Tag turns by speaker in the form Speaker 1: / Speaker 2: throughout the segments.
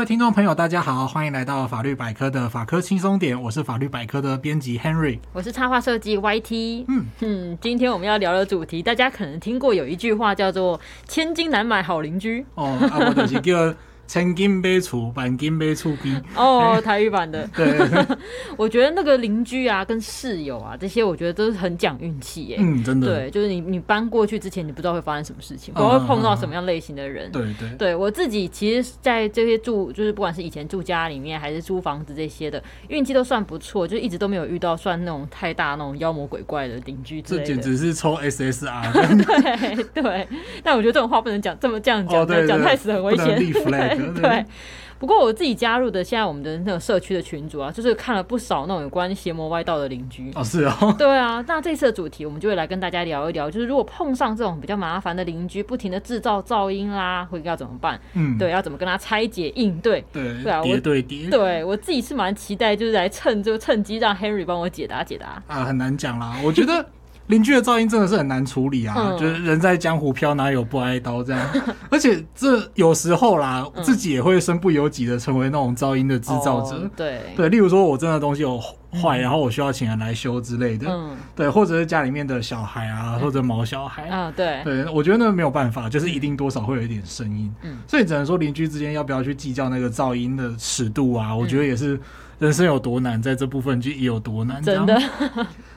Speaker 1: 位听众朋友，大家好，欢迎来到法律百科的法科轻松点，我是法律百科的编辑 Henry，
Speaker 2: 我是插画设计 YT。嗯嗯，今天我们要聊的主题，大家可能听过有一句话叫做“千金难买好邻居”。
Speaker 1: 哦，啊，我就是叫。千金买厝，万金买厝边。
Speaker 2: 哦，台语版的。
Speaker 1: 对，
Speaker 2: 我觉得那个邻居啊，跟室友啊，这些我觉得都是很讲运气耶。
Speaker 1: 嗯，真的。
Speaker 2: 对，就是你你搬过去之前，你不知道会发生什么事情，不会碰到什么样类型的人。
Speaker 1: 对对。
Speaker 2: 对我自己，其实在这些住，就是不管是以前住家里面，还是租房子这些的，运气都算不错，就一直都没有遇到算那种太大那种妖魔鬼怪的邻居之类的。
Speaker 1: 这简直是抽 SSR。
Speaker 2: 对对。但我觉得这种话不能讲，这么这样讲，讲太死很危险。对，不过我自己加入的现在我们的那个社区的群组啊，就是看了不少那种有关邪魔歪道的邻居。
Speaker 1: 哦，是哦，
Speaker 2: 对啊，那这次的主题我们就会来跟大家聊一聊，就是如果碰上这种比较麻烦的邻居，不停的制造噪音啦，会要怎么办？嗯，对，要怎么跟他拆解应对？
Speaker 1: 对，
Speaker 2: 对啊，
Speaker 1: 叠对叠，
Speaker 2: 对我自己是蛮期待，就是来趁就趁机让 Henry 帮我解答解答。
Speaker 1: 啊，很难讲啦，我觉得。邻居的噪音真的是很难处理啊，嗯、就是人在江湖飘，哪有不挨刀这样。而且这有时候啦，嗯、自己也会身不由己的成为那种噪音的制造者。
Speaker 2: 哦、对
Speaker 1: 对，例如说我真的东西有坏，然后我需要请人来修之类的。嗯，对，或者是家里面的小孩啊，或者毛小孩
Speaker 2: 啊，对
Speaker 1: 对，我觉得那没有办法，就是一定多少会有一点声音。嗯，所以只能说邻居之间要不要去计较那个噪音的尺度啊？我觉得也是人生有多难，在这部分就也有多难。
Speaker 2: 真的。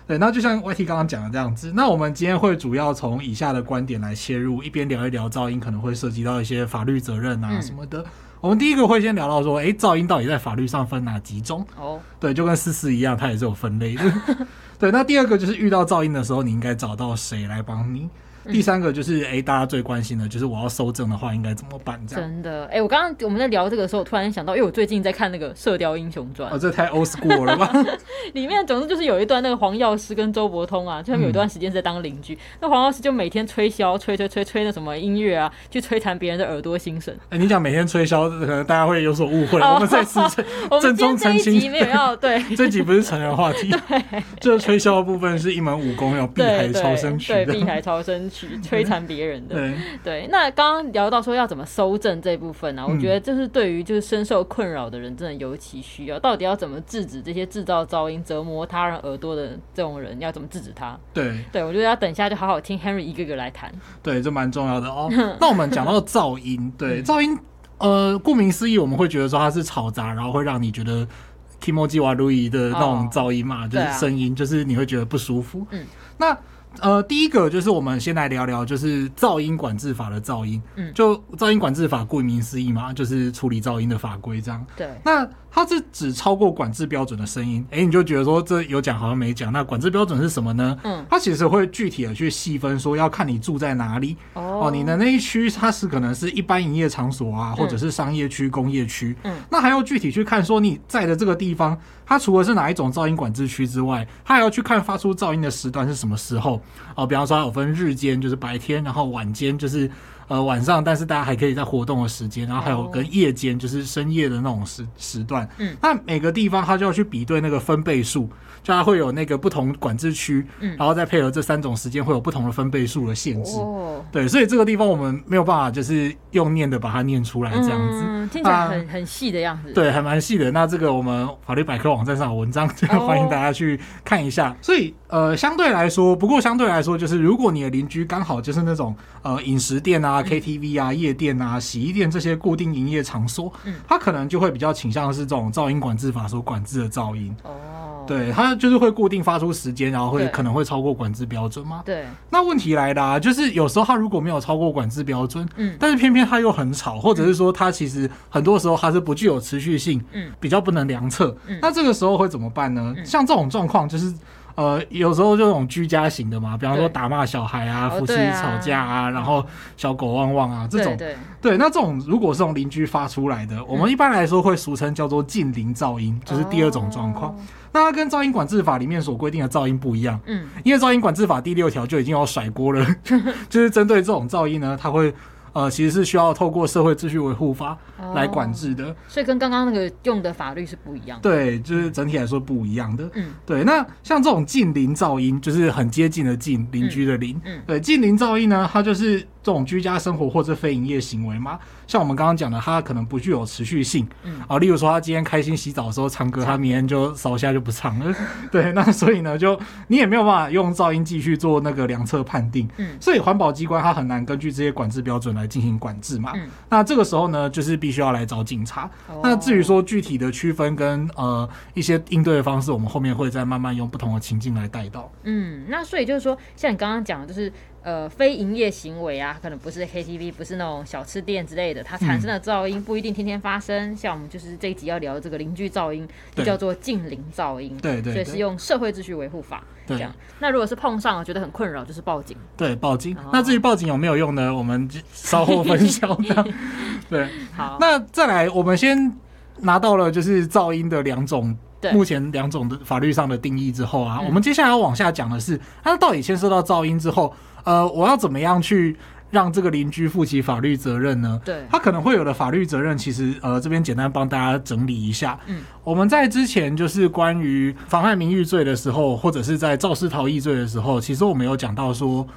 Speaker 1: 对，那就像 YT 刚刚讲的这样子，那我们今天会主要从以下的观点来切入，一边聊一聊噪音可能会涉及到一些法律责任啊什么的。嗯、我们第一个会先聊到说，哎，噪音到底在法律上分哪几种？哦，对，就跟思思一样，它也是有分类的。对，那第二个就是遇到噪音的时候，你应该找到谁来帮你？第三个就是，哎，大家最关心的就是我要收证的话应该怎么办？这样。
Speaker 2: 真的，哎，我刚刚我们在聊这个时候，我突然想到，因为我最近在看那个《射雕英雄传》，
Speaker 1: 哦，这太 old school 了吧？
Speaker 2: 里面总之就是有一段那个黄药师跟周伯通啊，就他们有一段时间是在当邻居，嗯、那黄药师就每天吹箫，吹吹吹吹那什么音乐啊，去摧残别人的耳朵心神。
Speaker 1: 哎，你讲每天吹箫，可能大家会有所误会，哦、我们在此郑重澄清，
Speaker 2: 没有要对，
Speaker 1: 这集不是成人话题，对，这吹箫的部分是一门武功，要避海超生曲，
Speaker 2: 对，避海超生曲，摧残别。人的对，对，那刚刚聊到说要怎么搜证这部分呢、我觉得就是对于就是深受困扰的人，真的尤其需要。到底要怎么制止这些制造噪音、折磨他人耳朵的这种人？要怎么制止他？
Speaker 1: 对，
Speaker 2: 对我觉得要等一下就好好听 Henry 一个个来谈。
Speaker 1: 对，这蛮重要的哦。那我们讲到噪音，对噪音，呃，顾名思义，我们会觉得说它是嘈杂，然后会让你觉得 kimoji warui 的那种噪音嘛，哦、就是声音，啊、就是你会觉得不舒服。嗯，那。呃，第一个就是我们先来聊聊，就是噪音管制法的噪音。嗯，就噪音管制法，顾名思义嘛，就是处理噪音的法规这样。
Speaker 2: 对，
Speaker 1: 那。它是只超过管制标准的声音，哎、欸，你就觉得说这有讲好像没讲。那管制标准是什么呢？嗯，它其实会具体的去细分，说要看你住在哪里。哦，哦，你的那一区它是可能是一般营业场所啊，或者是商业区、工业区。嗯，那还要具体去看说你在的这个地方，它除了是哪一种噪音管制区之外，它还要去看发出噪音的时段是什么时候。哦，比方说它有分日间，就是白天，然后晚间就是。呃，晚上，但是大家还可以在活动的时间，然后还有跟夜间，就是深夜的那种时时段。嗯，那每个地方它就要去比对那个分贝数，就它会有那个不同管制区，嗯，然后再配合这三种时间会有不同的分贝数的限制。哦，对，所以这个地方我们没有办法就是用念的把它念出来这样子，
Speaker 2: 嗯，听起来很很细的样子。
Speaker 1: 对，还蛮细的。那这个我们法律百科网站上有文章，就 欢迎大家去看一下。所以呃，相对来说，不过相对来说，就是如果你的邻居刚好就是那种呃饮食店啊。啊，KTV 啊，夜店啊，洗衣店这些固定营业场所，嗯，它可能就会比较倾向的是这种噪音管制法所管制的噪音。哦，对，它就是会固定发出时间，然后会可能会超过管制标准嘛。对。那问题来了啊，就是有时候它如果没有超过管制标准，嗯，但是偏偏它又很吵，或者是说它其实很多时候它是不具有持续性，嗯，比较不能量测。嗯，那这个时候会怎么办呢？嗯，像这种状况就是。呃，有时候就这种居家型的嘛，比方说打骂小孩啊，夫妻吵架啊，然后小狗汪汪啊这种，对，那这种如果是从邻居发出来的，我们一般来说会俗称叫做近邻噪音，就是第二种状况。那它跟噪音管制法里面所规定的噪音不一样，嗯，因为噪音管制法第六条就已经有甩锅了，就是针对这种噪音呢，它会。呃，其实是需要透过社会秩序维护法来管制的，哦，所以
Speaker 2: 跟刚刚那个用的法律是不一样的。
Speaker 1: 对，就是整体来说不一样的。嗯，对。那像这种近邻噪音，就是很接近的近邻居的邻。嗯，对，近邻噪音呢，它就是这种居家生活或者非营业行为吗，像我们刚刚讲的，它可能不具有持续性，嗯。啊，例如说他今天开心洗澡的时候唱歌，他明天就扫下就不唱了，对，那所以呢，就你也没有办法用噪音继续做那个量测判定，嗯，所以环保机关它很难根据这些管制标准来进行管制嘛，嗯，那这个时候呢，就是必须要来找警察。哦、那至于说具体的区分跟呃一些应对的方式，我们后面会再慢慢用不同的情境来带到。
Speaker 2: 嗯，那所以就是说，像你刚刚讲的，就是。呃，非营业行为啊，可能不是 KTV，不是那种小吃店之类的，它产生的噪音不一定天天发生。嗯、像我们就是这一集要聊的这个邻居噪音，就叫做近邻噪音。
Speaker 1: 对对，
Speaker 2: 所以是用社会秩序维护法这样。那如果是碰上了觉得很困扰，就是报警。
Speaker 1: 对，报警。哦、那至于报警有没有用呢？我们稍后分享。对，
Speaker 2: 好。
Speaker 1: 那再来，我们先拿到了就是噪音的两
Speaker 2: 种，
Speaker 1: 目前两种的法律上的定义之后啊，
Speaker 2: 嗯、
Speaker 1: 我们接下来要往下讲的是，它到底牵涉到噪音之后。呃，我要怎么样去让这个邻居负起法律责任呢？
Speaker 2: 对，
Speaker 1: 他可能会有的法律责任，其实呃，这边简单帮大家整理一下。
Speaker 2: 嗯，
Speaker 1: 我们在之前就是关于妨害名誉罪的时候，或者是在肇事逃逸罪的时候，其实我们有讲到说，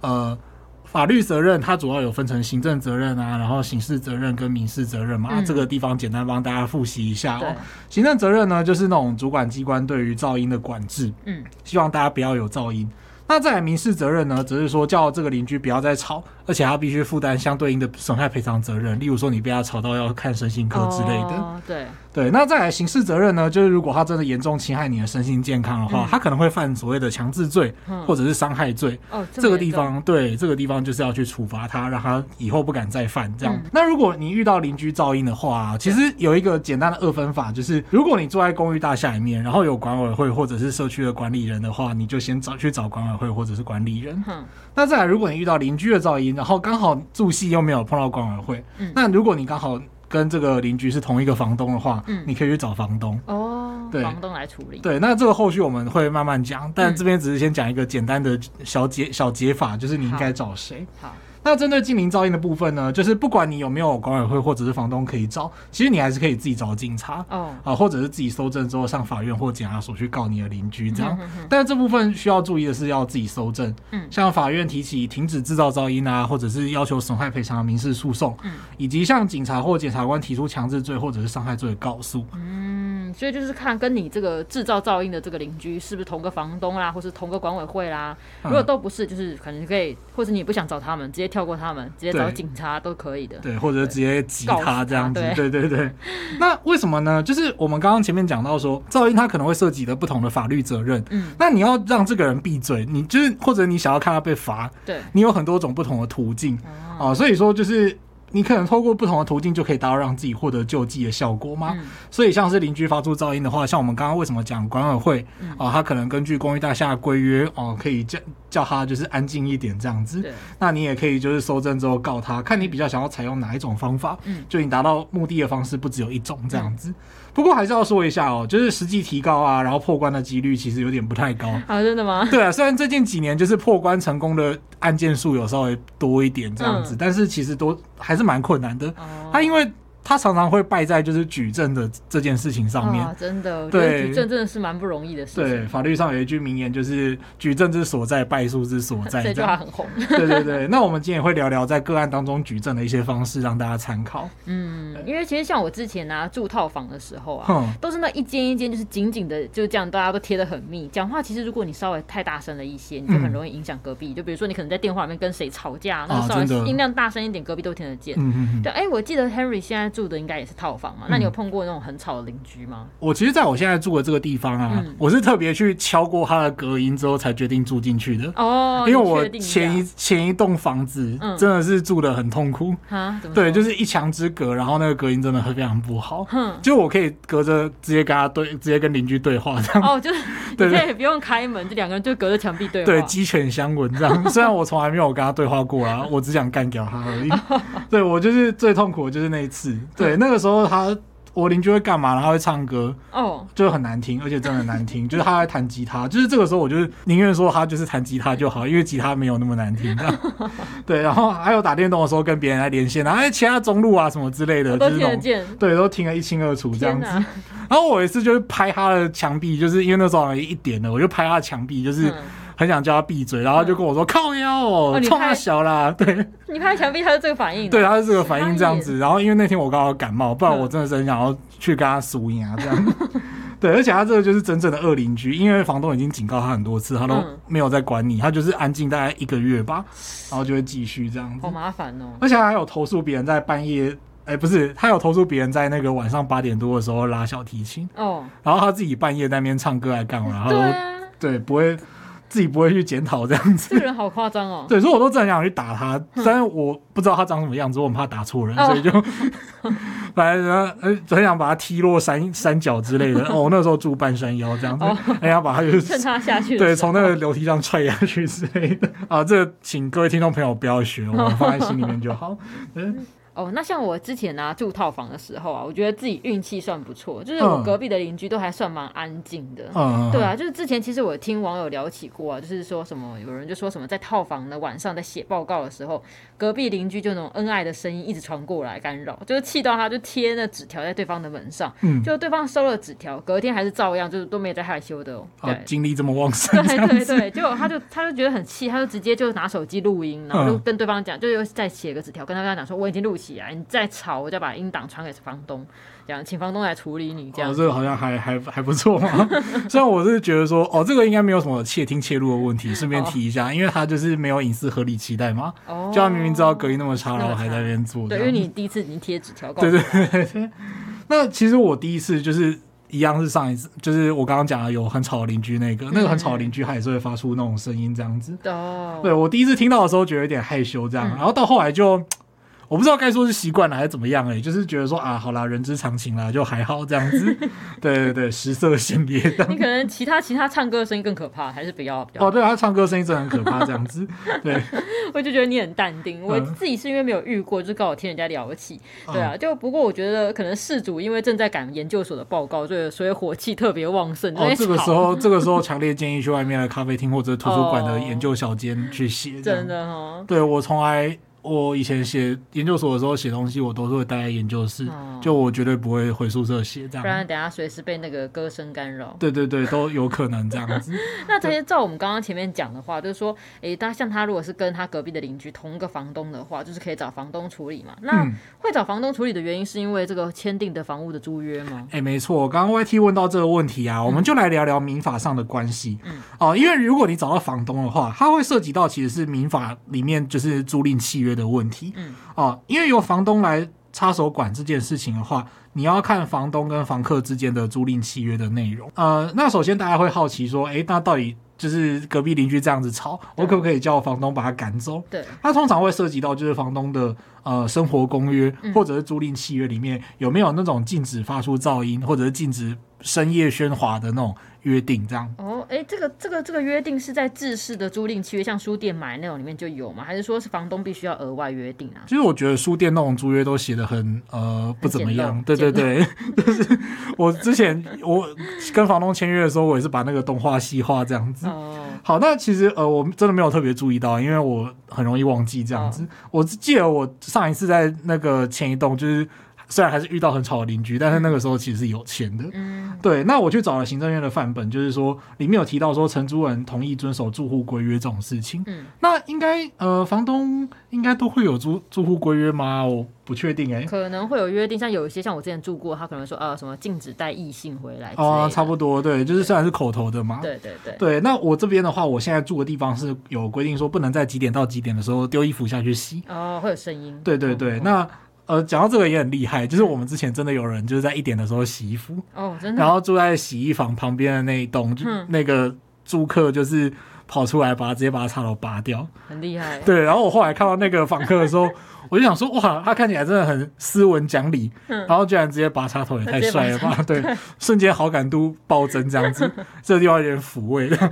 Speaker 1: 呃，法律责任它主要有分成行政责任啊，然后刑事责任跟民事责任嘛。嗯、这个地方简单帮大家复习一下哦。行政责任呢，就是那种主管机关对于噪音的管制，
Speaker 2: 嗯，
Speaker 1: 希望大家不要有噪音。那再来民事责任呢，只是说叫这个邻居不要再吵，而且他必须负担相对应的损害赔偿责任，例如说你被他吵到要看身心科之类的。
Speaker 2: 哦、对。
Speaker 1: 对，那再来刑事责任呢？就是如果他真的严重侵害你的身心健康的话，嗯、他可能会犯所谓的强制罪，嗯、或者是伤害罪。
Speaker 2: 哦，这，
Speaker 1: 这个地方对这个地方就是要去处罚他，让他以后不敢再犯这样。
Speaker 2: 嗯、
Speaker 1: 那如果你遇到邻居噪音的话，其实有一个简单的二分法，就是如果你住在公寓大厦里面，然后有管委会或者是社区的管理人的话，你就先找去找管委会或者是管理人。
Speaker 2: 嗯、
Speaker 1: 那再来，如果你遇到邻居的噪音，然后刚好住系又没有碰到管委会，
Speaker 2: 嗯、
Speaker 1: 那如果你刚好。跟这个邻居是同一个房东的话，
Speaker 2: 嗯，
Speaker 1: 你可以去找房东
Speaker 2: 哦，
Speaker 1: 对，
Speaker 2: 房东来处理。
Speaker 1: 对，那这个后续我们会慢慢讲，但这边只是先讲一个简单的小解小解法，就是你应该找谁。
Speaker 2: 好。
Speaker 1: 那针对近邻噪音的部分呢，就是不管你有没有管委会或者是房东可以找，其实你还是可以自己找警察
Speaker 2: 哦，
Speaker 1: 啊，或者是自己搜证之后上法院或检察所去告你的邻居这样。
Speaker 2: 嗯、哼哼，
Speaker 1: 但是这部分需要注意的是要自己搜证，
Speaker 2: 嗯，
Speaker 1: 像法院提起停止制造噪音啊，或者是要求损害赔偿的民事诉讼，
Speaker 2: 嗯，
Speaker 1: 以及向警察或检察官提出强制罪或者是伤害罪的告诉，
Speaker 2: 嗯，所以就是看跟你这个制造噪音的这个邻居是不是同个房东啦，或是同个管委会啦，如果都不是，就是可能可以，或者你也不想找他们，直接跳过他们，直接。找警察都可以的，
Speaker 1: 对，或者直接挤他这样子，
Speaker 2: 对，
Speaker 1: 对对对。那为什么呢？就是我们刚刚前面讲到说，噪音它可能会涉及的不同的法律责任。
Speaker 2: 嗯，
Speaker 1: 那你要让这个人闭嘴，你就是或者你想要看他被罚，
Speaker 2: 对，
Speaker 1: 你有很多种不同的途径啊，所以说就是。你可能透过不同的途径就可以达到让自己获得救济的效果吗？
Speaker 2: 嗯、
Speaker 1: 所以像是邻居发出噪音的话，像我们刚刚为什么讲管委会、
Speaker 2: 嗯、
Speaker 1: 啊，他可能根据公寓大厦的规约哦，可以叫叫他就是安静一点这样子。那你也可以就是搜证之后告他，看你比较想要采用哪一种方法。
Speaker 2: 嗯，
Speaker 1: 就你达到目的的方式不只有一种这样子。嗯不过还是要说一下哦，就是实际提高啊，然后破关的几率其实有点不太高
Speaker 2: 啊，真的吗？
Speaker 1: 对啊，虽然最近几年就是破关成功的案件数有稍微多一点这样子，嗯、但是其实都还是蛮困难的。
Speaker 2: 哦、
Speaker 1: 他因为。他常常会败在就是举证的这件事情上面，
Speaker 2: 啊、真的，对，举证真的是蛮不容易的事情。
Speaker 1: 对，法律上有一句名言，就是“举证之所在，败诉之所在”，
Speaker 2: 这句话很红。
Speaker 1: 对对对，那我们今天也会聊聊在个案当中举证的一些方式，让大家参考。
Speaker 2: 嗯，因为其实像我之前啊住套房的时候啊，
Speaker 1: 哼
Speaker 2: 都是那一间一间就是紧紧的，就这样大家都贴得很密。讲话其实如果你稍微太大声了一些，你就很容易影响隔壁。嗯、就比如说你可能在电话里面跟谁吵架，那个稍微音量大声一点，隔壁都听得见。
Speaker 1: 嗯嗯嗯。
Speaker 2: 对，哎、欸，我记得 Henry 现在住的应该也是套房嘛？那你有碰过那种很吵的邻居吗？
Speaker 1: 我其实在我现在住的这个地方啊，我是特别去敲过它的隔音之后才决定住进去的
Speaker 2: 哦。
Speaker 1: 因为我前一前一栋房子真的是住的很痛苦
Speaker 2: 啊，
Speaker 1: 对，就是一墙之隔，然后那个隔音真的会非常不好。就我可以隔着直接跟他对，直接跟邻居对话这样。
Speaker 2: 哦，就是 对对，不用开门，就两个人就隔着墙壁对话，
Speaker 1: 对，鸡犬相闻这样。虽然我从来没有跟他对话过啊，我只想干掉他而已。对，我就是最痛苦的就是那一次，对，那个时候他。我邻居会干嘛？然后他会唱歌，
Speaker 2: 哦，oh.
Speaker 1: 就很难听，而且真的很难听。就是他在弹吉他，就是这个时候，我就是宁愿说他就是弹吉他就好，因为吉他没有那么难听。对，然后还有打电动的时候跟别人来连线，然后哎，其他中路啊什么之类的，
Speaker 2: 都听得见，
Speaker 1: 对，都听得一清二楚这样子。然后我有一次就是拍他的墙壁，就是因为那时候一点了，我就拍他的墙壁，就是。嗯很想叫他闭嘴，然后就跟我说、嗯、靠腰哦，冲他小啦，对，
Speaker 2: 你拍墙壁，他是这个反应，
Speaker 1: 对，他是这个反应这样子。然后因为那天我刚好感冒，不然我真的是很想要去跟他输赢啊这样。对，而且他这个就是真正的恶邻居，因为房东已经警告他很多次，他都没有在管你，他就是安静大概一个月吧，然后就会继续这样子。
Speaker 2: 好麻烦哦！
Speaker 1: 而且他还有投诉别人在半夜，哎，不是，他有投诉别人在那个晚上八点多的时候拉小提琴哦，然后他自己半夜在那边唱歌来干嘛？然后对、啊、对，不会。自己不会去检讨这样子，
Speaker 2: 这个人好夸张哦。
Speaker 1: 对，所以我都真的很想去打他，但是我不知道他长什么样子，我很怕打错人，所以就反正呃很想把他踢落山山脚之类的。哦，那时候住半山腰这样子，很想把他就是
Speaker 2: 趁他下去，
Speaker 1: 对，从那个楼梯上踹下去之类的。啊，这个请各位听众朋友不要学，我们放在心里面就好。嗯。
Speaker 2: 哦，那像我之前呢、啊、住套房的时候啊，我觉得自己运气算不错，就是我隔壁的邻居都还算蛮安静的。嗯，对啊，就是之前其实我听网友聊起过啊，就是说什么有人就说什么在套房的晚上在写报告的时候，隔壁邻居就那种恩爱的声音一直传过来干扰，就是气到他就贴那纸条在对方的门上，嗯，就对方收了纸条，隔天还是照样就是都没有在害羞的哦。
Speaker 1: 啊，精力这么旺盛。
Speaker 2: 对对对，结果他就他就觉得很气，他就直接就拿手机录音，然后就跟对方讲，就又再写个纸条跟他跟他讲说我已经录起。起来，你再吵，我就把音档传给房东，这样请房东来处理你。这样，
Speaker 1: 哦，这个好像还还还不错嘛。虽然我是觉得说，哦，这个应该没有什么窃听窃录的问题。顺便提一下，哦，因为他就是没有隐私合理期待嘛。哦，就他明明知道隔音那么差，然后还在那边做。
Speaker 2: 对，因为你第一次已经贴纸条。
Speaker 1: 对对对对。那其实我第一次就是一样是上一次，就是我刚刚讲的有很吵的邻居那个，那个很吵的邻居，他也是会发出那种声音这样子。哦。对，我第一次听到的时候觉得有点害羞这样，嗯，然后到后来就。我不知道该说是习惯了还是怎么样哎、欸，就是觉得说啊，好啦，人之常情啦，就还好这样子。对对对，食色性也。
Speaker 2: 你可能其他其他唱歌的声音更可怕，还是比较，比较
Speaker 1: 哦，对啊，他唱歌声音真的很可怕，这样子。对，
Speaker 2: 我就觉得你很淡定。我自己是因为没有遇过，就刚好听人家聊起。对啊，就不过我觉得可能事主因为正在赶研究所的报告，所以所以火气特别旺盛。
Speaker 1: 哦，这个时候这个时候强烈建议去外面的咖啡厅或者图书馆的研究小间去写。
Speaker 2: 真的哈、哦。
Speaker 1: 对我从来。我以前写研究所的时候写东西，我都是会待在研究室，哦、就我绝对不会回宿舍写这样。
Speaker 2: 不然等下随时被那个歌声干扰。
Speaker 1: 对对对，都有可能这样子。
Speaker 2: 那这些照我们刚刚前面讲的话，就是说，诶，他像他如果是跟他隔壁的邻居同一个房东的话，就是可以找房东处理嘛。那会找房东处理的原因是因为这个签订的房屋的租约吗？
Speaker 1: 诶，没错。刚刚 YT 问到这个问题啊，我们就来聊聊民法上的关系。嗯。哦，因为如果你找到房东的话，他会涉及到其实是民法里面就是租赁契约的问题。嗯。哦，因为由房东来插手管这件事情的话，你要看房东跟房客之间的租赁契约的内容。呃，那首先大家会好奇说，诶，那到底就是隔壁邻居这样子吵，我可不可以叫房东把他赶走？对，他通常会涉及到就是房东的呃生活公约或者是租赁契约里面有没有那种禁止发出噪音或者是禁止深夜喧哗的那种。约定这样
Speaker 2: 哦，哎，这个这个这个约定是在制式的租赁契约，像书店买那种里面就有吗？还是说是房东必须要额外约定啊？
Speaker 1: 其实我觉得书店那种租约都写的很呃不怎么样，对对对，就是我之前我跟房东签约的时候，我也是把那个东画西画这样子。哦，好，那其实呃我真的没有特别注意到，因为我很容易忘记这样子。哦，我记得我上一次在那个前一栋就是。虽然还是遇到很吵的邻居，但是那个时候其实是有钱的。嗯，对。那我去找了行政院的范本，就是说里面有提到说承租人同意遵守住户规约这种事情。嗯，那应该呃房东应该都会有租住户规约吗？我不确定哎、欸。
Speaker 2: 可能会有约定，像有一些像我之前住过，他可能说呃什么禁止带异性回来。
Speaker 1: 哦，差不多，对，就是虽然是口头的嘛。
Speaker 2: 对对对。
Speaker 1: 对，那我这边的话，我现在住的地方是有规定说不能在几点到几点的时候丢衣服下去洗。
Speaker 2: 哦，会有声音。
Speaker 1: 对对对，哦、那。呃，讲到这个也很厉害，就是我们之前真的有人就是在一点的时候洗衣服哦，真的，然后住在洗衣房旁边的那一栋，就那个租客就是跑出来把他直接把他插头拔掉，
Speaker 2: 很厉害。
Speaker 1: 对，然后我后来看到那个访客的时候，我就想说，哇，他看起来真的很斯文讲理，然后居然直接拔插头，也太帅了吧？对，瞬间好感度暴增，这样子，这个地方有点抚慰的。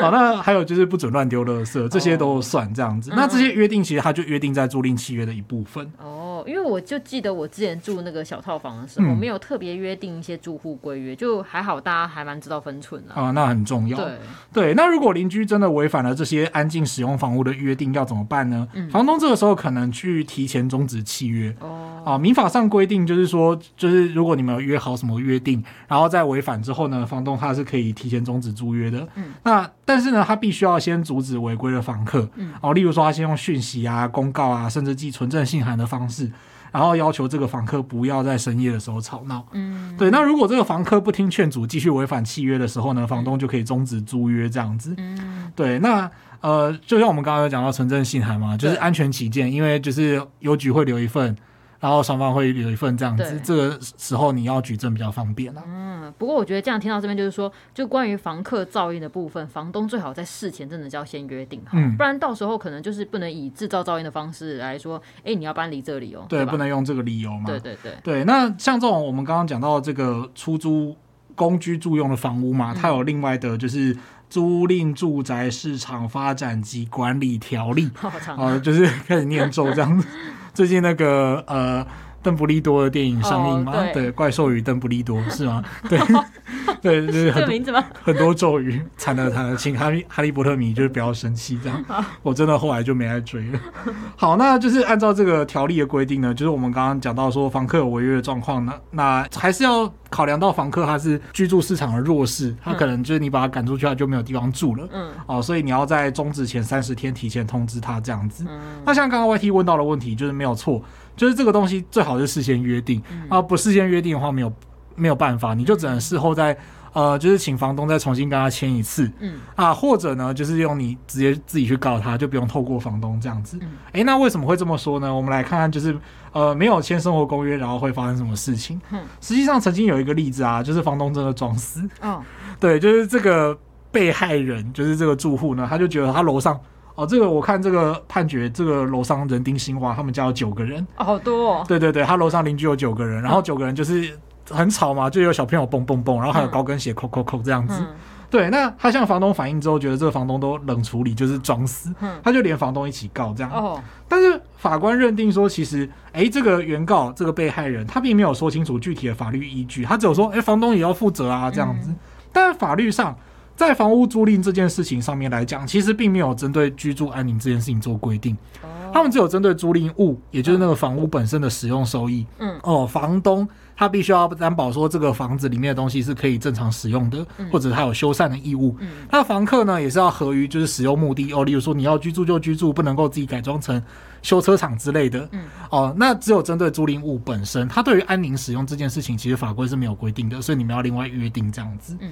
Speaker 1: 好，那还有就是不准乱丢垃圾，这些都算这样子。那这些约定其实它就约定在租赁契约的一部分。
Speaker 2: 哦，因为我就记得我之前住那个小套房的时候，嗯、没有特别约定一些住户规约，就还好，大家还蛮知道分寸的
Speaker 1: 啊，那很重要。对对，那如果邻居真的违反了这些安静使用房屋的约定，要怎么办呢？嗯、房东这个时候可能去提前终止契约哦。啊，民法上规定就是说，就是如果你们有约好什么约定，然后再违反之后呢，房东他是可以提前终止租约的。嗯，那但是呢，他必须要先阻止违规的房客。嗯，哦，例如说他先用讯息啊、公告啊，甚至寄存证信函的方式，然后要求这个房客不要在深夜的时候吵闹。嗯，对。那如果这个房客不听劝阻，继续违反契约的时候呢，房东就可以终止租约这样子。嗯，对。那呃，就像我们刚刚有讲到纯正信函嘛，就是安全起见，因为就是邮局会留一份。然后双方会有一份这样子，这个时候你要举证比较方便了。
Speaker 2: 嗯，不过我觉得这样听到这边就是说，就关于房客噪音的部分，房东最好在事前真的就要先约定好，嗯、不然到时候可能就是不能以制造噪音的方式来说，哎，你要搬离这里哦。
Speaker 1: 对，
Speaker 2: 对
Speaker 1: 不能用这个理由嘛。
Speaker 2: 对对对。
Speaker 1: 对，那像这种我们刚刚讲到这个出租公居住用的房屋嘛，它有另外的就是租赁住宅市场发展及管理条例，好长啊、呃，就是开始念咒这样子。最近那个呃，邓布利多的电影上映吗？哦、对，对，怪兽与邓布利多是吗？对，对，就是很多 很多咒语，惨了惨了，请哈利哈利波特迷就是不要生气这样。我真的后来就没再追了。好，那就是按照这个条例的规定呢，就是我们刚刚讲到说房客有违约的状况呢，那还是要考量到房客他是居住市场的弱势，他可能就是你把他赶出去，他就没有地方住了。嗯。哦，所以你要在终止前三十天提前通知他这样子。嗯。那像刚刚 YT 问到的问题，就是没有错。就是这个东西最好是事先约定，嗯、啊，不事先约定的话，没有没有办法，你就只能事后再呃，就是请房东再重新跟他签一次，嗯啊，或者呢，就是用你直接自己去告他，就不用透过房东这样子。哎、嗯欸，那为什么会这么说呢？我们来看看，就是呃，没有签生活公约，然后会发生什么事情？嗯，实际上曾经有一个例子啊，就是房东真的装死。哦，对，就是这个被害人，就是这个住户呢，他就觉得他楼上。哦，这个我看这个判决，这个楼上人丁兴旺，他们家有九个人，
Speaker 2: 哦，好多哦。
Speaker 1: 对对对，他楼上邻居有九个人，然后九个人就是很吵嘛，就有小朋友蹦蹦蹦，然后还有高跟鞋扣扣扣这样子。嗯、对，那他向房东反映之后，觉得这个房东都冷处理，就是装死，嗯、他就连房东一起告这样。哦，但是法官认定说，其实，哎，这个原告这个被害人，他并没有说清楚具体的法律依据，他只有说，哎，房东也要负责啊这样子。嗯、但法律上。在房屋租赁这件事情上面来讲，其实并没有针对居住安宁这件事情做规定，他们只有针对租赁物，也就是那个房屋本身的使用收益。嗯，哦，房东他必须要担保说这个房子里面的东西是可以正常使用的，或者他有修缮的义务。嗯，那房客呢也是要合于就是使用目的哦，例如说你要居住就居住，不能够自己改装成修车厂之类的。嗯，哦，那只有针对租赁物本身，他对于安宁使用这件事情，其实法规是没有规定的，所以你们要另外约定这样子。嗯。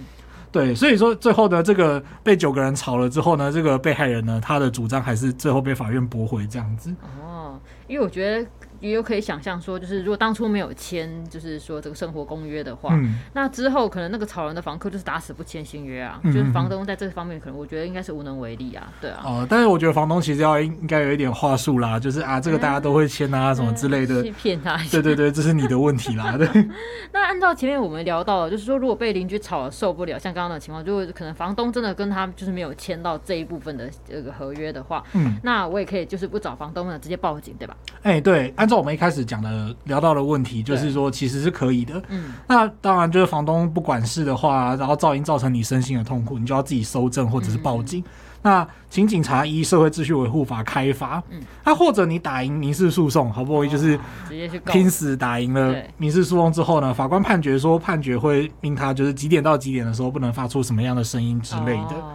Speaker 1: 对，所以说最后呢这个被九个人吵了之后呢，这个被害人呢，他的主张还是最后被法院驳回这样子。
Speaker 2: 哦，因为我觉得。也有可以想象说，就是如果当初没有签，就是说这个生活公约的话，嗯、那之后可能那个吵人的房客就是打死不签新约啊，嗯、就是房东在这方面可能我觉得应该是无能为力啊，对啊。
Speaker 1: 哦，但是我觉得房东其实要应该有一点话术啦，就是啊，这个大家都会签啊，什么之类的，
Speaker 2: 去骗他。
Speaker 1: 对对对，这是你的问题啦。对。
Speaker 2: 那按照前面我们聊到的，就是说如果被邻居吵了受不了，像刚刚的情况，就可能房东真的跟他就是没有签到这一部分的这个合约的话，嗯，那我也可以就是不找房东了，直接报警，对吧？
Speaker 1: 哎、欸，对，按照我们一开始讲的。呃，聊到的问题就是说，其实是可以的。嗯，那当然就是房东不管事的话，然后噪音造成你身心的痛苦，你就要自己搜证或者是报警。嗯、那请警察依社会秩序维护法开罚。嗯，那或者你打赢民事诉讼，好不容易就是直接去拼死打赢了民事诉讼之后呢，法官判决说判决会命他就是几点到几点的时候不能发出什么样的声音之类的。哦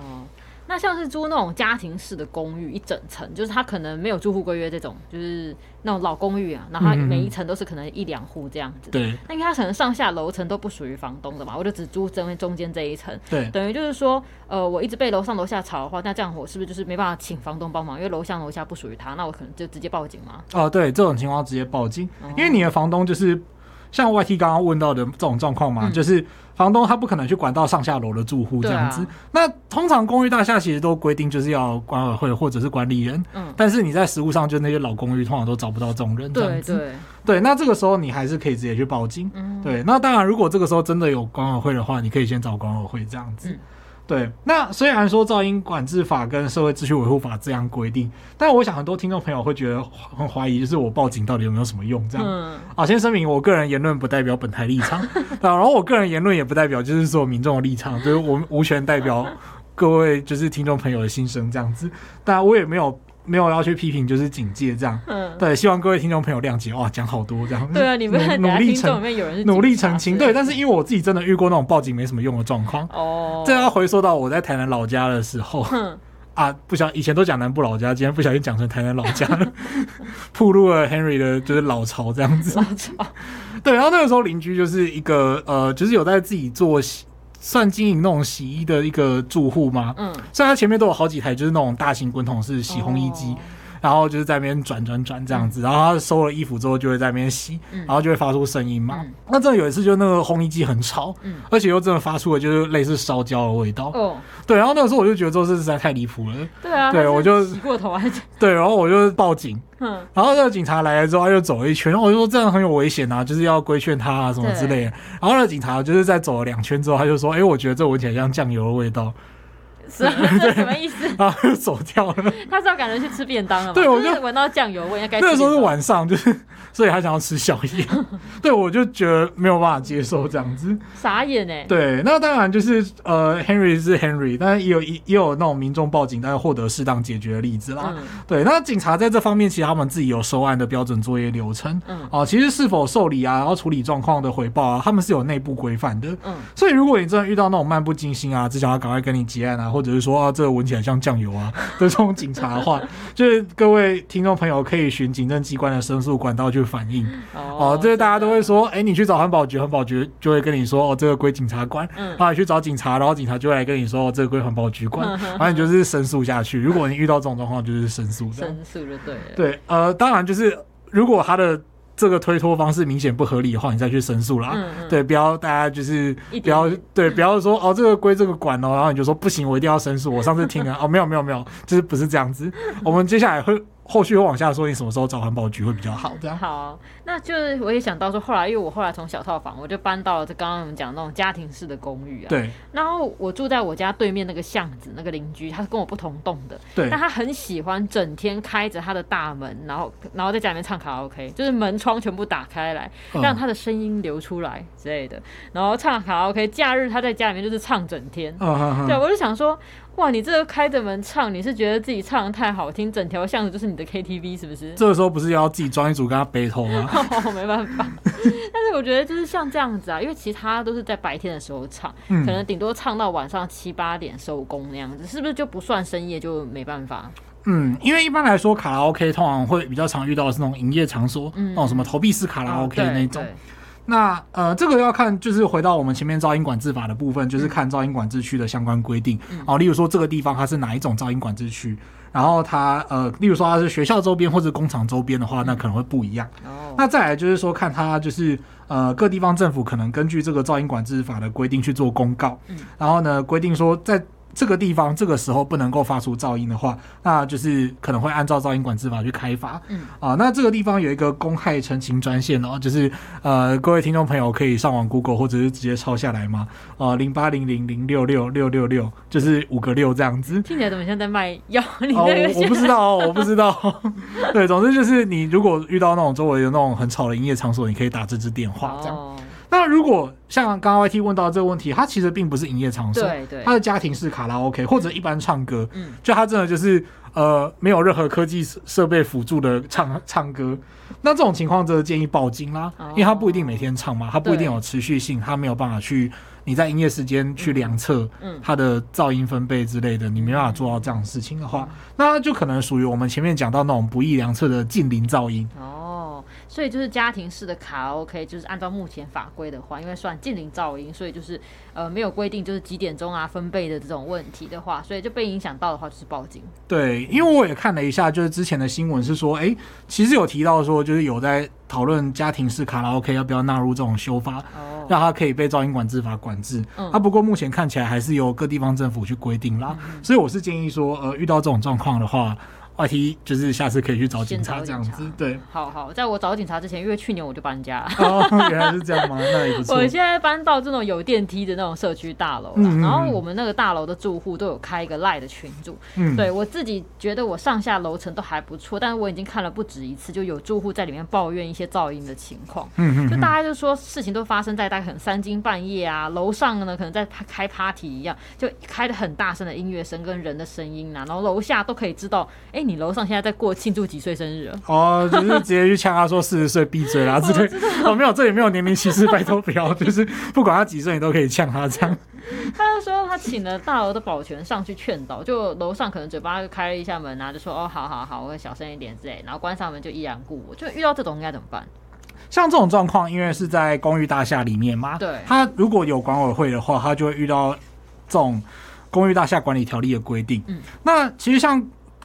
Speaker 2: 那像是租那种家庭式的公寓，一整层，就是他可能没有住户规约这种，就是那种老公寓啊，然后每一层都是可能一两户这样子。对、嗯。那因为他可能上下楼层都不属于房东的嘛，我就只租中中间这一层。对。等于就是说，呃，我一直被楼上楼下吵的话，那这样我是不是就是没办法请房东帮忙？因为楼上楼下不属于他，那我可能就直接报警吗？
Speaker 1: 哦，对，这种情况直接报警，因为你的房东就是。像 YT 刚刚问到的这种状况嘛，嗯、就是房东他不可能去管到上下楼的住户这样子。啊、那通常公寓大厦其实都规定就是要管委会或者是管理人，嗯，但是你在实物上就那些老公寓通常都找不到这种人这样子。对对对，那这个时候你还是可以直接去报警。嗯，对。那当然，如果这个时候真的有管委会的话，你可以先找管委会这样子。嗯对，那虽然说噪音管制法跟社会秩序维护法这样规定，但我想很多听众朋友会觉得很怀疑，就是我报警到底有没有什么用？这样，嗯，啊，先声明，我个人言论不代表本台立场，然后我个人言论也不代表就是说民众的立场，就是我们无权代表各位就是听众朋友的心声这样子，但我也没有。没有要去批评，就是警戒这样。嗯，对，希望各位听众朋友谅解。哇，讲好多这样。
Speaker 2: 对啊，你们
Speaker 1: 努力澄清，努力澄清。对，但是因为我自己真的遇过那种报警没什么用的状况。哦。这要回溯到我在台南老家的时候。嗯。啊，不小以前都讲南部老家，今天不小心讲成台南老家了，暴露了 Henry 的就是老巢这样子。老巢。对，然后那个时候邻居就是一个呃，就是有在自己做。算经营那种洗衣的一个住户吗？嗯，虽然他前面都有好几台，就是那种大型滚筒式洗烘衣机，哦、然后就是在那边转转转这样子，嗯、然后他收了衣服之后就会在那边洗，嗯、然后就会发出声音嘛。嗯、那真的有一次，就那个烘衣机很吵，嗯，而且又真的发出了就是类似烧焦的味道。哦，对，然后那个时候我就觉得这实在太离谱了。对啊，对我就洗过头还 对，然后我就报警。嗯，然后那个警察来了之后，他就走了一圈，然后我就说这样很有危险啊，就是要规劝他啊什么之类的。然后那个警察就是在走了两圈之后，他就说：“哎，我觉得这闻起来像酱油的味道。” 什么意思？然后就走掉了。他是要赶着去吃便当了吗？对，我就闻到酱油味。那个时候是晚上，就是所以他想要吃宵夜。对，我就觉得没有办法接受这样子，傻眼哎。对，那当然就是呃，Henry 是 Henry，但是也有也有那种民众报警但是获得适当解决的例子啦。对，那警察在这方面其实他们自己有收案的标准作业流程。嗯。哦，其实是否受理啊，然后处理状况的回报啊，他们是有内部规范的。嗯。所以如果你真的遇到那种漫不经心啊，只想要赶快跟你结案啊，或或者是说啊，这个闻起来像酱油啊的 这种警察的话，就是各位听众朋友可以循警政机关的申诉管道去反映。哦，这个大家都会说，哎、欸，你去找环保局，环保局就会跟你说，哦，这个归警察管。嗯，然后你去找警察，然后警察就会来跟你说，哦，这个归环保局管。然后你就是申诉下去。如果你遇到这种状况，就是申诉。申诉就对了。对，呃，当然就是如果他的。这个推脱方式明显不合理的话，你再去申诉啦。嗯嗯对，不要大家就是不要对，不要说哦，这个归这个管哦，然后你就说不行，我一定要申诉。我上次听了哦，没有没有没有，就是不是这样子。我们接下来会。后续会往下说，你什么时候找环保局会比较好？这样
Speaker 2: 好，那就是我也想到说，后来因为我后来从小套房，我就搬到了这刚刚我们讲的那种家庭式的公寓啊。对。然后我住在我家对面那个巷子，那个邻居他是跟我不同栋的。对。但他很喜欢整天开着他的大门，然后然后在家里面唱卡拉 OK，就是门窗全部打开来，让他的声音流出来之类的。然后唱卡拉 OK，假日他在家里面就是唱整天。嗯。对，我就想说。哇，你这个开着门唱，你是觉得自己唱得太好听，整条巷子就是你的 KTV 是不是？
Speaker 1: 这个时候不是要自己装一组跟他 battle 吗？
Speaker 2: 哦，没办法。但是我觉得就是像这样子啊，因为其他都是在白天的时候唱，嗯、可能顶多唱到晚上七八点收工那样子，是不是就不算深夜就没办法？
Speaker 1: 嗯，因为一般来说卡拉 OK 通常会比较常遇到的是那种营业场所，嗯、那种什么投币式卡拉 OK 的那种。哦那呃，这个要看，就是回到我们前面噪音管制法的部分，就是看噪音管制区的相关规定。嗯、哦，例如说这个地方它是哪一种噪音管制区，然后它呃，例如说它是学校周边或者工厂周边的话，那可能会不一样。哦、那再来就是说，看它就是呃，各地方政府可能根据这个噪音管制法的规定去做公告，嗯、然后呢，规定说在。这个地方这个时候不能够发出噪音的话，那就是可能会按照噪音管制法去开罚。嗯啊，那这个地方有一个公害澄清专线哦，就是呃，各位听众朋友可以上网 Google 或者是直接抄下来嘛。呃，零八零零零六六六六六，就是五个六这样子。听起来怎么像在卖药？你那个、哦、我不知道，我不知道。对，总之就是你如果遇到那种周围有那种很吵的营业场所，你可以打这支电话这样。哦那如果像刚刚 YT 问到这个问题，它其实并不是营业场所，对对，它的家庭式卡拉 OK 或者一般唱歌，嗯，就它真的就是呃没有任何科技设备辅助的唱唱歌，那这种情况，则建议报警啦，因为它不一定每天唱嘛，它不一定有持续性，它没有办法去你在营业时间去量测它的噪音分贝之类的，你没办法做到这样的事情的话，那就可能属于我们前面讲到那种不易量测的近邻噪音。
Speaker 2: 所以就是家庭式的卡拉 OK，就是按照目前法规的话，因为算近邻噪音，所以就是呃没有规定就是几点钟啊分贝的这种问题的话，所以就被影响到的话就是报警。
Speaker 1: 对，因为我也看了一下，就是之前的新闻是说，哎、欸，其实有提到说，就是有在讨论家庭式卡拉 OK 要不要纳入这种修法，哦、让它可以被噪音管制法管制。嗯、啊，不过目前看起来还是由各地方政府去规定啦。嗯、所以我是建议说，呃，遇到这种状况的话。YT 就是下次可以去找警察这样子。对，
Speaker 2: 好好，在我找警察之前，因为去年我就搬家。
Speaker 1: 哦，原来是这样吗？那也不错。
Speaker 2: 我现在搬到这种有电梯的那种社区大楼，嗯，然后我们那个大楼的住户都有开一个 LINE 的群组。嗯，对我自己觉得我上下楼层都还不错，但是我已经看了不止一次，就有住户在里面抱怨一些噪音的情况。嗯，就大家就说事情都发生在大概可能三更半夜啊，楼上呢可能在开 party 一样，就开的很大声的音乐声跟人的声音啊，然后楼下都可以知道，哎、欸，你楼上现在在过庆祝几岁生日
Speaker 1: 哦，就是直接去呛他说四十岁闭嘴啦之类。哦，没有，这里没有年龄歧视，拜托不要，就是不管他几岁，你都可以呛他这样。
Speaker 2: 他就说他请了大楼的保全上去劝导，就楼上可能嘴巴就开了一下门啊，就说哦，好好好，我会小声一点之类，然后关上门就依然故我。就遇到这种应该怎么办？
Speaker 1: 像这种状况，因为是在公寓大厦里面嘛，
Speaker 2: 对，
Speaker 1: 他如果有管委会的话，他就会遇到这种公寓大厦管理条例的规定。嗯，那其实像。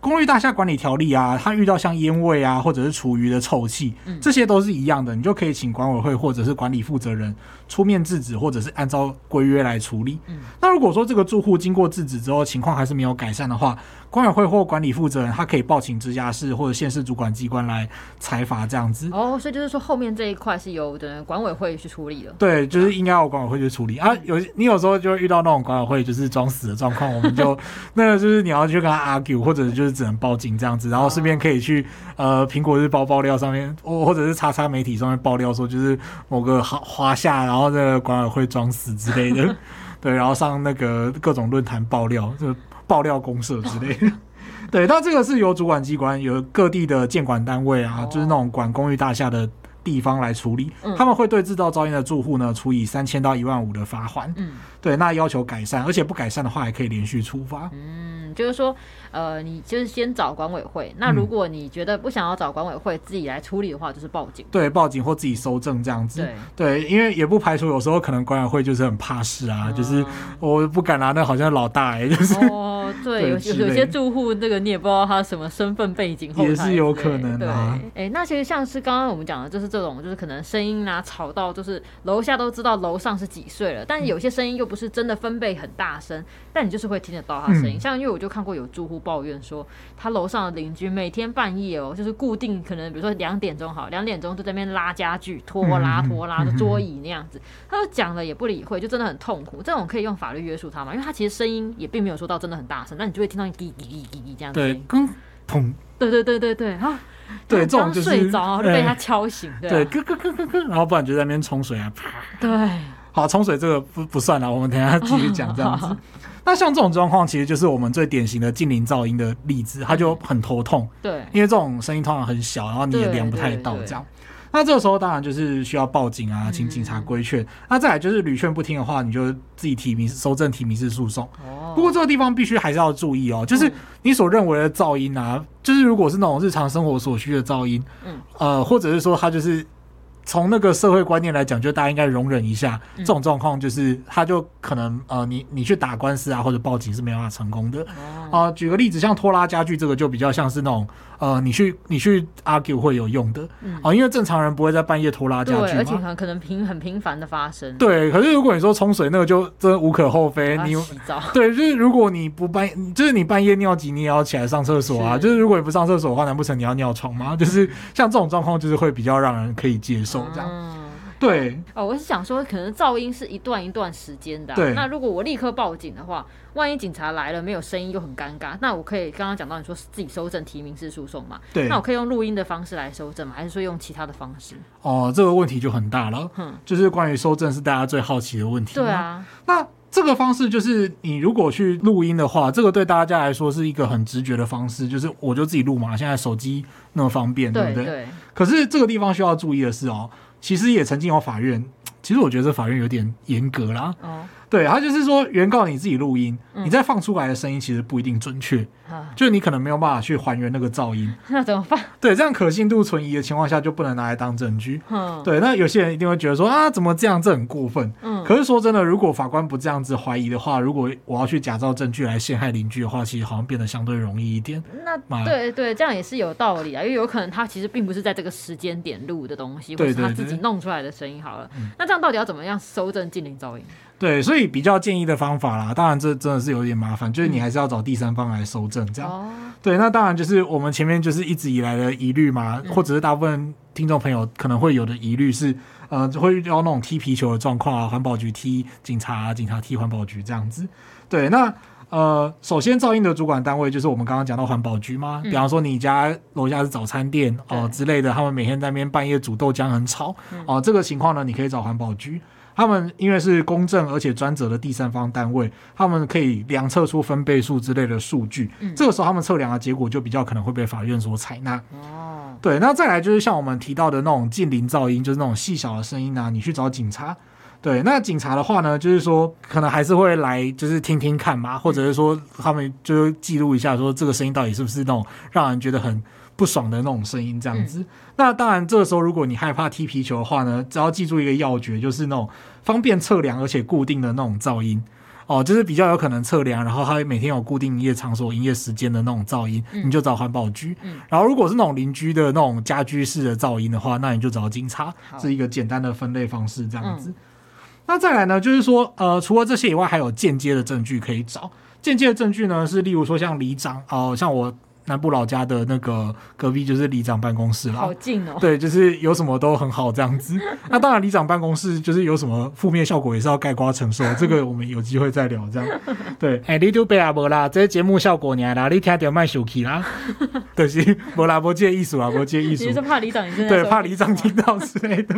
Speaker 1: 公寓大厦管理条例啊，它遇到像烟味啊，或者是厨余的臭气，这些都是一样的，你就可以请管委会或者是管理负责人出面制止，或者是按照规约来处理。那如果说这个住户经过制止之后，情况还是没有改善的话，管委会或管理负责人他可以报请直辖市或者县市主管机关来裁罚这样子。
Speaker 2: 哦，所以就是说后面这一块是由的管委会去处理的。
Speaker 1: 对，就是应该由管委会去处理啊。有你有时候就会遇到那种管委会就是装死的状况，我们就 那个就是你要去跟他 argue，或者就是只能报警这样子，然后顺便可以去呃苹果日报爆料上面，或或者是叉叉媒体上面爆料说就是某个华华夏，然后这个管委会装死之类的，对，然后上那个各种论坛爆料就。爆料公社之类的，对，那这个是由主管机关、由各地的建管单位啊，就是那种管公寓大厦的地方来处理，他们会对制造噪音的住户呢处以三千到一万五的罚款。嗯，对，那要求改善，而且不改善的话还可以连续处罚。
Speaker 2: 嗯，就是说。呃，你就是先找管委会。那如果你觉得不想要找管委会，自己来处理的话，就是报警。
Speaker 1: 对，报警或自己收证这样子。对，对，因为也不排除有时候可能管委会就是很怕事啊，嗯、就是我不敢拿、啊，那好像老大哎、欸，就是。哦，
Speaker 2: 对，对有有些住户那个你也不知道他什么身份背景，
Speaker 1: 也是有可能的、啊。
Speaker 2: 哎、欸，那其实像是刚刚我们讲的，就是这种，就是可能声音啊吵到，就是楼下都知道楼上是几岁了，但有些声音又不是真的分贝很大声，但你就是会听得到他声音。嗯、像因为我就看过有住户。抱怨说，他楼上的邻居每天半夜哦，就是固定可能，比如说两点钟好，两点钟就在那边拉家具、拖拉拖拉的桌椅那样子，他就讲了也不理会，就真的很痛苦。这种可以用法律约束他嘛？因为他其实声音也并没有说到真的很大声，那你就会听到你滴滴滴滴滴这样子。
Speaker 1: 对，跟砰。
Speaker 2: 对对对对对，啊，
Speaker 1: 对，这种就是
Speaker 2: 睡着就被他敲醒，
Speaker 1: 对，咯咯咯咯咯，然后不然就在那边冲水啊，啪。
Speaker 2: 对，
Speaker 1: 好，冲水这个不不算了，我们等下继续讲这样子。那像这种状况，其实就是我们最典型的近邻噪音的例子，他就很头痛。
Speaker 2: 对，
Speaker 1: 因为这种声音通常很小，然后你也量不太到这样。那这个时候当然就是需要报警啊，请警察规劝。嗯、那再来就是屡劝不听的话，你就自己提民收证提民事诉讼。哦。不过这个地方必须还是要注意哦，就是你所认为的噪音啊，就是如果是那种日常生活所需的噪音，嗯，呃，或者是说它就是。从那个社会观念来讲，就大家应该容忍一下这种状况，就是它就可能呃，你你去打官司啊，或者报警是没办法成功的。啊、呃，举个例子，像拖拉家具这个就比较像是那种呃，你去你去 argue 会有用的啊、呃，因为正常人不会在半夜拖拉家具嘛，
Speaker 2: 而且可能频很频繁的发生。
Speaker 1: 对，可是如果你说冲水那个就真的无可厚非，你。对，就是如果你不半就是你半夜尿急，你也要起来上厕所啊。是就是如果你不上厕所的话，难不成你要尿床吗？就是像这种状况，就是会比较让人可以接受。这样，嗯、对
Speaker 2: 哦，我是想说，可能噪音是一段一段时间的、啊。
Speaker 1: 对，
Speaker 2: 那如果我立刻报警的话，万一警察来了没有声音又很尴尬，那我可以刚刚讲到你说自己搜证提民事诉讼嘛？
Speaker 1: 对，
Speaker 2: 那我可以用录音的方式来搜证吗？还是说用其他的方式？
Speaker 1: 哦，这个问题就很大了。嗯，就是关于收证是大家最好奇的问题。
Speaker 2: 对啊，
Speaker 1: 那这个方式就是你如果去录音的话，这个对大家来说是一个很直觉的方式，就是我就自己录嘛。现在手机那么方便，对，对不对？对。可是这个地方需要注意的是哦。其实也曾经有法院，其实我觉得这法院有点严格啦。哦，对，他就是说，原告你自己录音，嗯、你再放出来的声音其实不一定准确。就你可能没有办法去还原那个噪音，
Speaker 2: 那怎么办？
Speaker 1: 对，这样可信度存疑的情况下，就不能拿来当证据。嗯，对，那有些人一定会觉得说啊，怎么这样？这很过分。嗯，可是说真的，如果法官不这样子怀疑的话，如果我要去假造证据来陷害邻居的话，其实好像变得相对容易一点。
Speaker 2: 那对对，这样也是有道理啊，因为有可能他其实并不是在这个时间点录的东西，或者是他自己弄出来的声音。好了，那这样到底要怎么样收证近邻噪音？
Speaker 1: 对，所以比较建议的方法啦，当然这真的是有点麻烦，就是你还是要找第三方来搜证。正这样。哦、对，那当然就是我们前面就是一直以来的疑虑嘛，嗯、或者是大部分听众朋友可能会有的疑虑是，呃，会遇到那种踢皮球的状况啊，环保局踢警察、啊，警察踢环保局这样子。对，那。呃，首先噪音的主管单位就是我们刚刚讲到环保局嘛，嗯、比方说你家楼下是早餐店哦、呃、之类的，他们每天在那边半夜煮豆浆很吵哦、这个情况呢，你可以找环保局，他们因为是公正而且专责的第三方单位，他们可以量测出分贝数之类的数据，嗯、这个时候他们测量的结果就比较可能会被法院所采纳。哦，对，那再来就是像我们提到的那种近邻噪音，就是那种细小的声音啊，你去找警察。对，那警察的话呢，就是说可能还是会来，就是听听看嘛，或者是说他们就记录一下，说这个声音到底是不是那种让人觉得很不爽的那种声音这样子。嗯、那当然，这个时候如果你害怕踢皮球的话呢，只要记住一个要诀，就是那种方便测量而且固定的那种噪音哦，就是比较有可能测量，然后它每天有固定营业场所、营业时间的那种噪音，嗯、你就找环保局。嗯、然后如果是那种邻居的那种家居式的噪音的话，那你就找警察，是一个简单的分类方式这样子。嗯那再来呢，就是说，呃，除了这些以外，还有间接的证据可以找。间接的证据呢，是例如说像里长，哦、呃，像我南部老家的那个隔壁就是里长办公室啦，
Speaker 2: 好近哦。
Speaker 1: 对，就是有什么都很好这样子。那当然，里长办公室就是有什么负面效果也是要盖瓜承受，这个我们有机会再聊这样。对，哎、欸，你都别啊无啦，这节目效果呢啦，你听到卖手气啦，就是无啦无这个意思啊，无这个意思。
Speaker 2: 你是怕里长？
Speaker 1: 对，怕里长听到之类的。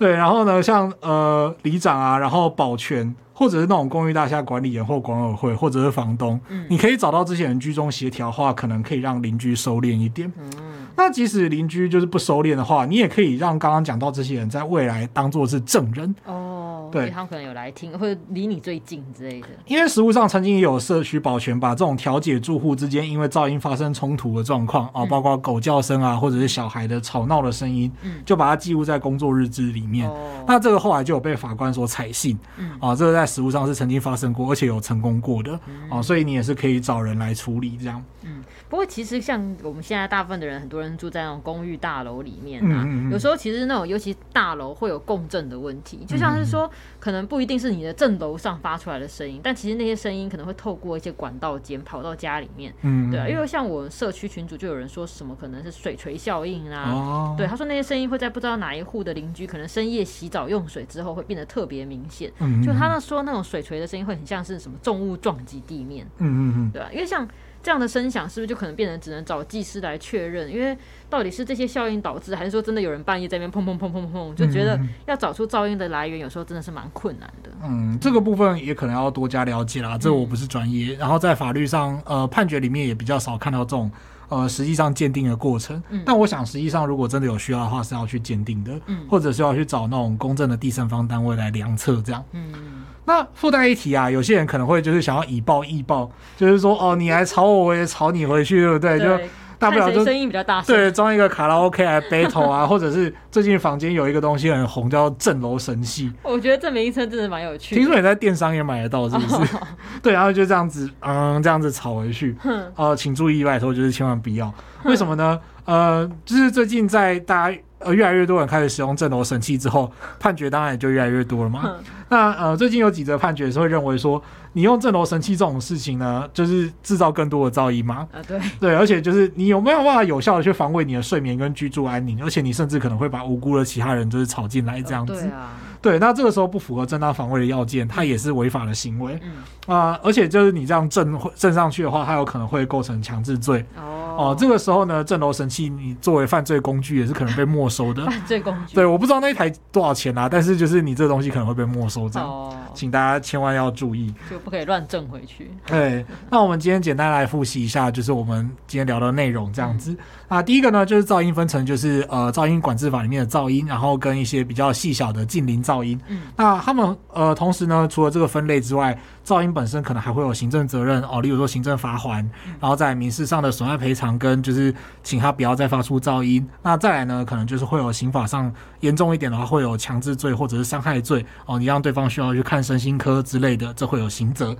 Speaker 1: 对，然后呢，像呃里长啊，然后保全，或者是那种公寓大厦管理员或管委会，或者是房东，嗯，你可以找到这些人居中协调的话，可能可以让邻居收敛一点。嗯，那即使邻居就是不收敛的话，你也可以让刚刚讲到这些人在未来当做是证人。哦。对，
Speaker 2: 他们可能有来听，或者离你最近之类的。
Speaker 1: 因为实务上曾经也有社区保全把这种调解住户之间因为噪音发生冲突的状况啊，嗯、包括狗叫声啊，或者是小孩的吵闹的声音，嗯、就把它记录在工作日志里面。哦、那这个后来就有被法官所采信，嗯、啊，这个在实务上是曾经发生过，而且有成功过的，嗯、啊，所以你也是可以找人来处理这样。
Speaker 2: 嗯，不过其实像我们现在大部分的人，很多人住在那种公寓大楼里面啊，嗯嗯嗯。有时候其实那种尤其大楼会有共振的问题，就像是说，可能不一定是你的正楼上发出来的声音，但其实那些声音可能会透过一些管道间跑到家里面，嗯，对啊，因为像我社区群组就有人说什么可能是水锤效应啊，哦、对，他说那些声音会在不知道哪一户的邻居可能深夜洗澡用水之后会变得特别明显，就他那说那种水锤的声音会很像是什么重物撞击地面，嗯嗯嗯，对啊，因为像。这样的声响是不是就可能变成只能找技师来确认？因为到底是这些效应导致，还是说真的有人半夜在那边砰砰砰砰砰，就觉得要找出噪音的来源，有时候真的是蛮困难的。
Speaker 1: 嗯，这个部分也可能要多加了解啦。这个我不是专业，嗯、然后在法律上，呃，判决里面也比较少看到这种呃实际上鉴定的过程。嗯、但我想实际上如果真的有需要的话，是要去鉴定的，嗯，或者是要去找那种公正的第三方单位来量测这样。嗯。那附带一提啊，有些人可能会就是想要以暴易暴，就是说哦，你来吵我，我也吵你回去，对不对？对就大不了就
Speaker 2: 声音比较大声，
Speaker 1: 对，装一个卡拉 OK 来 battle 啊，或者是最近房间有一个东西很红，叫震楼神器。
Speaker 2: 我觉得这名称真的蛮有趣。
Speaker 1: 听说你在电商也买得到，是不是？哦、对，然后就这样子，嗯，这样子吵回去。哼呃，请注意，拜托就是千万不要。为什么呢？呃，就是最近在大家。呃，越来越多人开始使用震楼神器之后，判决当然也就越来越多了嘛。嗯、那呃，最近有几则判决是会认为说，你用震楼神器这种事情呢，就是制造更多的噪音嘛。
Speaker 2: 啊，对。
Speaker 1: 对，而且就是你有没有办法有效的去防卫你的睡眠跟居住安宁？而且你甚至可能会把无辜的其他人就是吵进来这样子。呃、对啊。对，那这个时候不符合正当防卫的要件，它也是违法的行为。嗯。啊、呃，而且就是你这样震震上去的话，它有可能会构成强制罪。哦。哦，这个时候呢，震楼神器你作为犯罪工具也是可能被没收的。
Speaker 2: 犯罪工具。
Speaker 1: 对，我不知道那一台多少钱啊，但是就是你这个东西可能会被没收这样。哦。请大家千万要注意，
Speaker 2: 就不可以乱震回去。
Speaker 1: 对，那我们今天简单来复习一下，就是我们今天聊的内容这样子。啊，第一个呢，就是噪音分成，就是呃，噪音管制法里面的噪音，然后跟一些比较细小的近邻噪音。嗯。那他们呃，同时呢，除了这个分类之外，噪音本身可能还会有行政责任哦，例如说行政罚锾，然后在民事上的损害赔偿跟就是请他不要再发出噪音。那再来呢，可能就是会有刑法上严重一点的话，会有强制罪或者是伤害罪哦，你让对方需要去看身心科之类的，这会有刑责。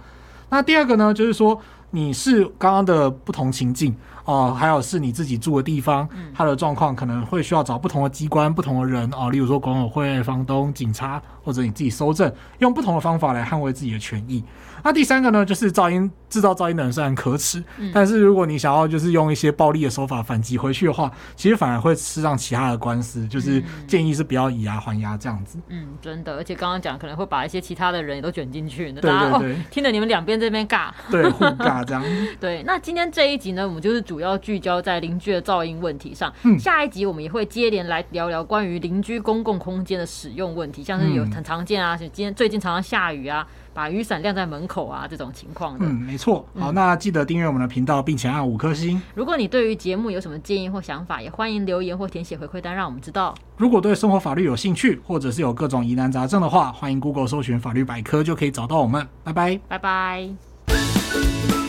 Speaker 1: 那第二个呢，就是说你是刚刚的不同情境哦，还有是你自己住的地方，它的状况可能会需要找不同的机关、不同的人哦，例如说管委会、房东、警察，或者你自己搜证，用不同的方法来捍卫自己的权益。那第三个呢，就是噪音制造噪音的人虽然可耻，嗯、但是如果你想要就是用一些暴力的手法反击回去的话，其实反而会吃上其他的官司。就是建议是不要以牙还牙这样子。
Speaker 2: 嗯，真的，而且刚刚讲可能会把一些其他的人也都卷进去。
Speaker 1: 对对对，
Speaker 2: 哦、听着你们两边这边尬，
Speaker 1: 对，互尬这样。
Speaker 2: 对，那今天这一集呢，我们就是主要聚焦在邻居的噪音问题上。嗯，下一集我们也会接连来聊聊关于邻居公共空间的使用问题，像是有很常见啊，是今天最近常常下雨啊。把雨伞晾在门口啊，这种情况的。
Speaker 1: 嗯，没错。好，嗯、那记得订阅我们的频道，并且按五颗星。
Speaker 2: 如果你对于节目有什么建议或想法，也欢迎留言或填写回馈单，让我们知道。
Speaker 1: 如果对生活法律有兴趣，或者是有各种疑难杂症的话，欢迎 Google 搜寻法律百科，就可以找到我们。拜拜，
Speaker 2: 拜拜。